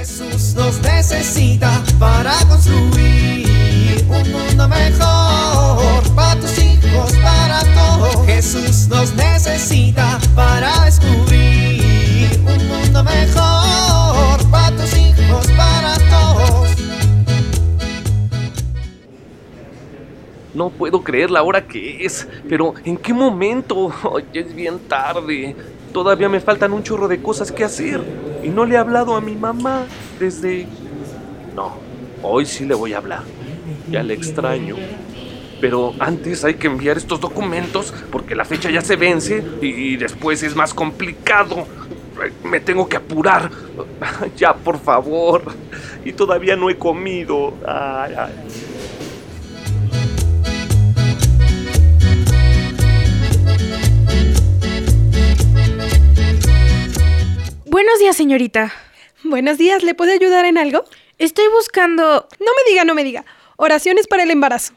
Jesús nos necesita para construir un mundo mejor para tus hijos, para todos. Jesús nos necesita para descubrir un mundo mejor para tus hijos, para todos. No puedo creer la hora que es, pero ¿en qué momento? Ya es bien tarde. Todavía me faltan un chorro de cosas que hacer. Y no le he hablado a mi mamá desde... No, hoy sí le voy a hablar. Ya le extraño. Pero antes hay que enviar estos documentos porque la fecha ya se vence y después es más complicado. Me tengo que apurar. Ya, por favor. Y todavía no he comido. Ay, ay. Días, señorita. Buenos días, ¿le puedo ayudar en algo? Estoy buscando... No me diga, no me diga. Oraciones para el embarazo.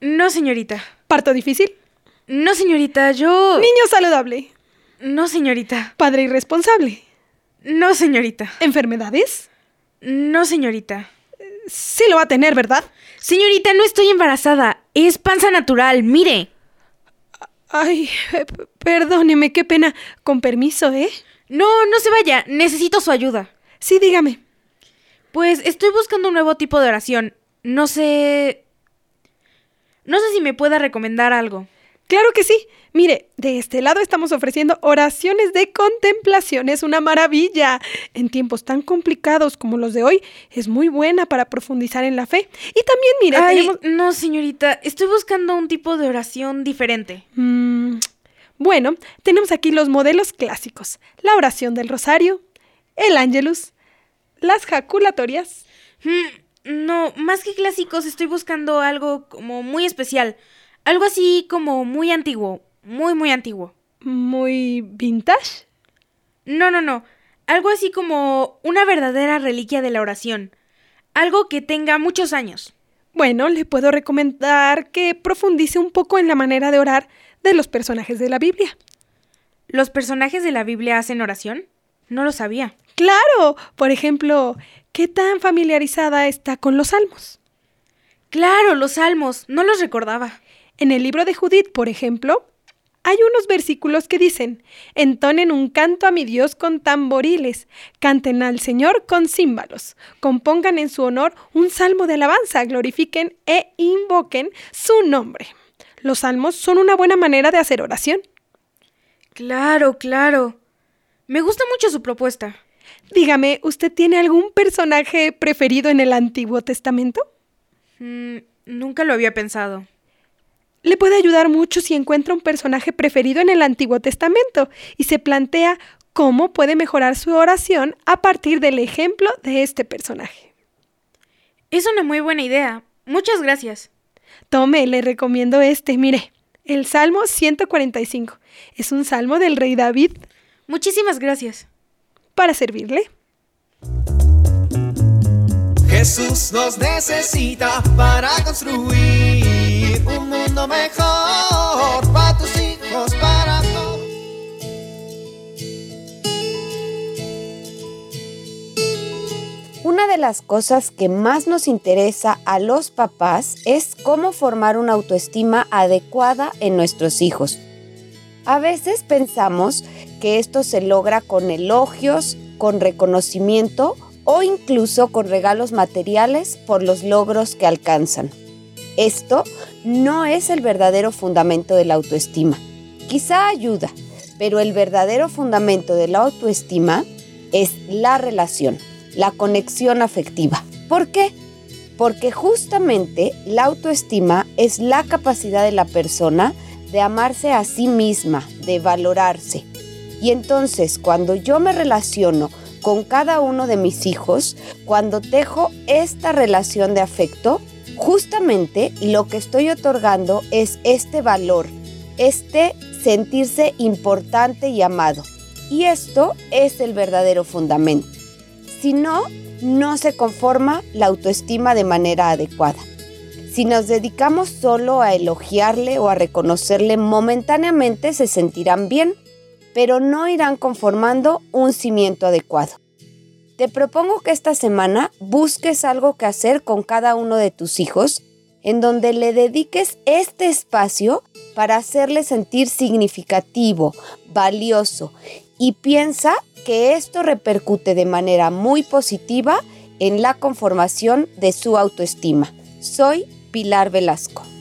No, señorita. ¿Parto difícil? No, señorita, yo... Niño saludable. No, señorita. Padre irresponsable. No, señorita. ¿Enfermedades? No, señorita. Sí lo va a tener, ¿verdad? Señorita, no estoy embarazada. Es panza natural, mire. Ay, eh, perdóneme, qué pena. Con permiso, ¿eh? No, no se vaya. Necesito su ayuda. Sí, dígame. Pues estoy buscando un nuevo tipo de oración. No sé... No sé si me pueda recomendar algo. Claro que sí. Mire, de este lado estamos ofreciendo oraciones de contemplación. Es una maravilla. En tiempos tan complicados como los de hoy, es muy buena para profundizar en la fe. Y también, mire, Ay, tenemos... no, señorita. Estoy buscando un tipo de oración diferente. Mm, bueno, tenemos aquí los modelos clásicos. La oración del rosario, el ángelus, las jaculatorias. Hmm, no, más que clásicos, estoy buscando algo como muy especial. Algo así como muy antiguo. Muy, muy antiguo. Muy vintage. No, no, no. Algo así como una verdadera reliquia de la oración. Algo que tenga muchos años. Bueno, le puedo recomendar que profundice un poco en la manera de orar de los personajes de la Biblia. ¿Los personajes de la Biblia hacen oración? No lo sabía. Claro, por ejemplo, ¿qué tan familiarizada está con los salmos? Claro, los salmos. No los recordaba. En el libro de Judith, por ejemplo, hay unos versículos que dicen, entonen un canto a mi Dios con tamboriles, canten al Señor con címbalos, compongan en su honor un salmo de alabanza, glorifiquen e invoquen su nombre. Los salmos son una buena manera de hacer oración. Claro, claro. Me gusta mucho su propuesta. Dígame, ¿usted tiene algún personaje preferido en el Antiguo Testamento? Mm, nunca lo había pensado. Le puede ayudar mucho si encuentra un personaje preferido en el Antiguo Testamento y se plantea cómo puede mejorar su oración a partir del ejemplo de este personaje. Es una muy buena idea. Muchas gracias. Tome, le recomiendo este, mire, el Salmo 145. Es un salmo del rey David Muchísimas gracias. para servirle. Jesús nos necesita para construir mejor para tus hijos, para todos. Una de las cosas que más nos interesa a los papás es cómo formar una autoestima adecuada en nuestros hijos. A veces pensamos que esto se logra con elogios, con reconocimiento o incluso con regalos materiales por los logros que alcanzan. Esto no es el verdadero fundamento de la autoestima. Quizá ayuda, pero el verdadero fundamento de la autoestima es la relación, la conexión afectiva. ¿Por qué? Porque justamente la autoestima es la capacidad de la persona de amarse a sí misma, de valorarse. Y entonces cuando yo me relaciono con cada uno de mis hijos, cuando tejo esta relación de afecto, justamente lo que estoy otorgando es este valor, este sentirse importante y amado. Y esto es el verdadero fundamento. Si no, no se conforma la autoestima de manera adecuada. Si nos dedicamos solo a elogiarle o a reconocerle, momentáneamente se sentirán bien, pero no irán conformando un cimiento adecuado. Te propongo que esta semana busques algo que hacer con cada uno de tus hijos, en donde le dediques este espacio para hacerle sentir significativo, valioso, y piensa que esto repercute de manera muy positiva en la conformación de su autoestima. Soy Pilar Velasco.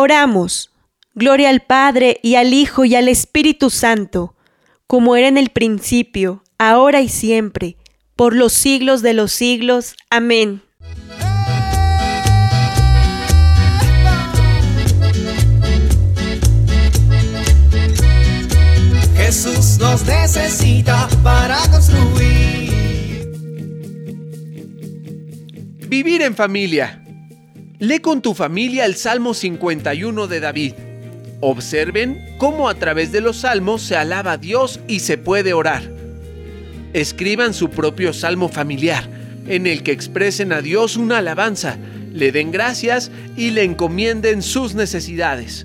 Oramos. Gloria al Padre y al Hijo y al Espíritu Santo, como era en el principio, ahora y siempre, por los siglos de los siglos. Amén. Jesús nos necesita para construir. Vivir en familia. Lee con tu familia el Salmo 51 de David. Observen cómo a través de los salmos se alaba a Dios y se puede orar. Escriban su propio salmo familiar, en el que expresen a Dios una alabanza, le den gracias y le encomienden sus necesidades.